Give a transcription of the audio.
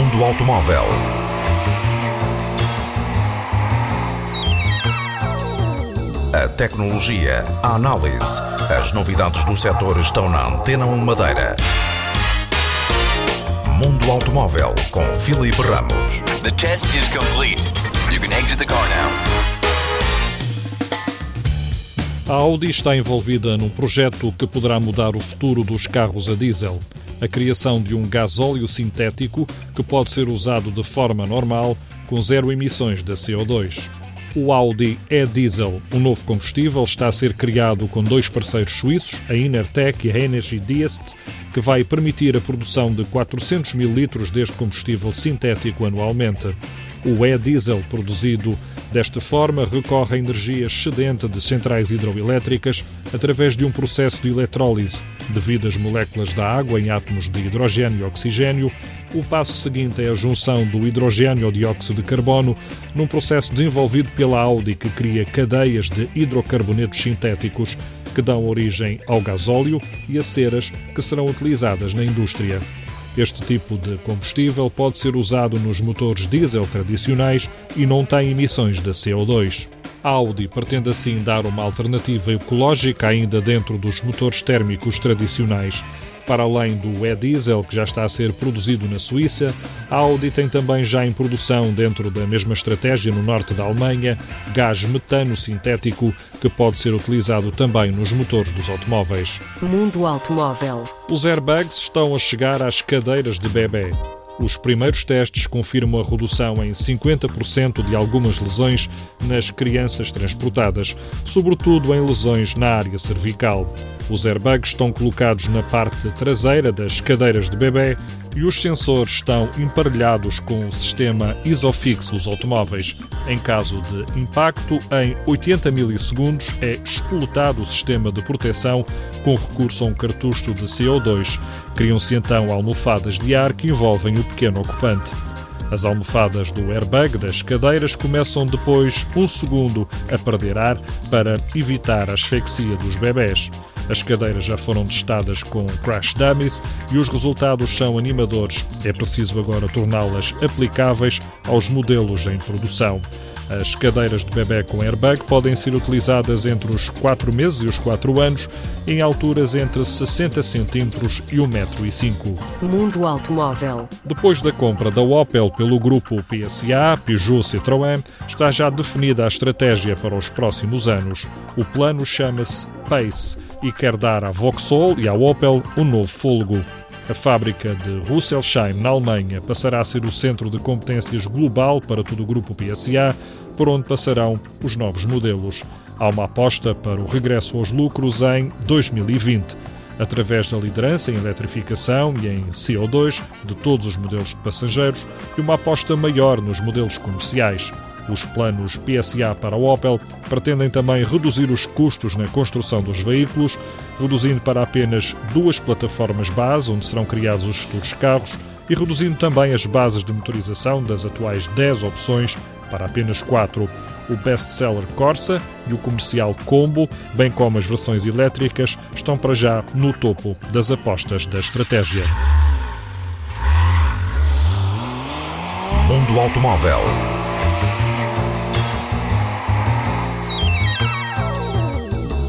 automóvel. A tecnologia, a análise, as novidades do setor estão na Antena 1 Madeira. Mundo Automóvel com Filipe Ramos. The test is complete. You can exit the car now. A Audi está envolvida num projeto que poderá mudar o futuro dos carros a diesel. A criação de um gasóleo sintético que pode ser usado de forma normal com zero emissões de CO2. O Audi e-Diesel, um novo combustível, está a ser criado com dois parceiros suíços, a Inertec e a Energy Diest, que vai permitir a produção de 400 mil litros deste combustível sintético anualmente. O e-diesel produzido desta forma recorre à energia excedente de centrais hidroelétricas através de um processo de eletrólise. Devido às moléculas da água em átomos de hidrogênio e oxigênio, o passo seguinte é a junção do hidrogênio ao dióxido de carbono num processo desenvolvido pela Audi que cria cadeias de hidrocarbonetos sintéticos que dão origem ao gasóleo e a ceras que serão utilizadas na indústria. Este tipo de combustível pode ser usado nos motores diesel tradicionais e não tem emissões de CO2. Audi pretende assim dar uma alternativa ecológica ainda dentro dos motores térmicos tradicionais. Para além do e-diesel que já está a ser produzido na Suíça, a Audi tem também já em produção, dentro da mesma estratégia no norte da Alemanha, gás metano sintético que pode ser utilizado também nos motores dos automóveis. Mundo Automóvel. Os airbags estão a chegar às cadeiras de bebê. Os primeiros testes confirmam a redução em 50% de algumas lesões nas crianças transportadas, sobretudo em lesões na área cervical. Os airbags estão colocados na parte traseira das cadeiras de bebê e os sensores estão emparelhados com o sistema Isofix dos automóveis. Em caso de impacto, em 80 milissegundos é expultado o sistema de proteção com recurso a um cartucho de CO2. Criam-se então almofadas de ar que envolvem o pequeno ocupante. As almofadas do airbag das cadeiras começam depois um segundo a perder ar para evitar a asfixia dos bebés. As cadeiras já foram testadas com crash dummies e os resultados são animadores. É preciso agora torná-las aplicáveis aos modelos em produção. As cadeiras de bebê com airbag podem ser utilizadas entre os 4 meses e os 4 anos, em alturas entre 60 cm e 1,5m. Mundo Automóvel. Depois da compra da Opel pelo grupo PSA, Peugeot Citroën, está já definida a estratégia para os próximos anos. O plano chama-se PACE e quer dar à Vauxhall e à Opel um novo fôlego. A fábrica de Rüsselsheim, na Alemanha, passará a ser o centro de competências global para todo o grupo PSA, por onde passarão os novos modelos. Há uma aposta para o regresso aos lucros em 2020, através da liderança em eletrificação e em CO2 de todos os modelos de passageiros e uma aposta maior nos modelos comerciais. Os planos PSA para a Opel pretendem também reduzir os custos na construção dos veículos, reduzindo para apenas duas plataformas base, onde serão criados os futuros carros, e reduzindo também as bases de motorização das atuais 10 opções para apenas 4. O best-seller Corsa e o comercial Combo, bem como as versões elétricas, estão para já no topo das apostas da estratégia. Mundo Automóvel.